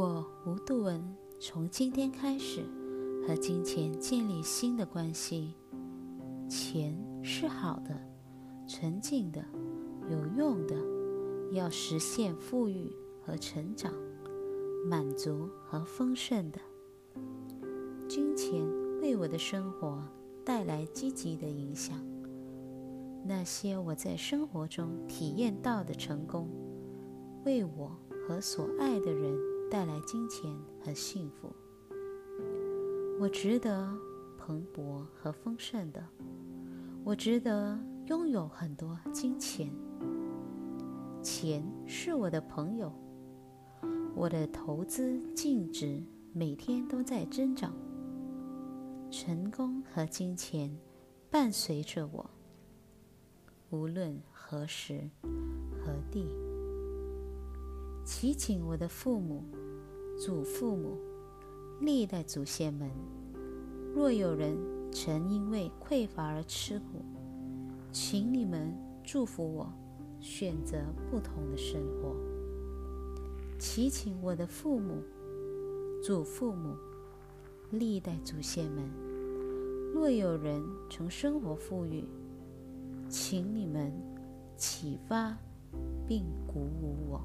我吴度文从今天开始和金钱建立新的关系。钱是好的、纯净的、有用的，要实现富裕和成长、满足和丰盛的。金钱为我的生活带来积极的影响。那些我在生活中体验到的成功，为我和所爱的人带来金钱和幸福。我值得蓬勃和丰盛的，我值得拥有很多金钱。钱是我的朋友，我的投资净值每天都在增长。成功和金钱伴随着我。无论何时何地，祈请我的父母、祖父母、历代祖先们，若有人曾因为匮乏而吃苦，请你们祝福我，选择不同的生活。祈请我的父母、祖父母、历代祖先们，若有人从生活富裕，请你们启发并鼓舞我。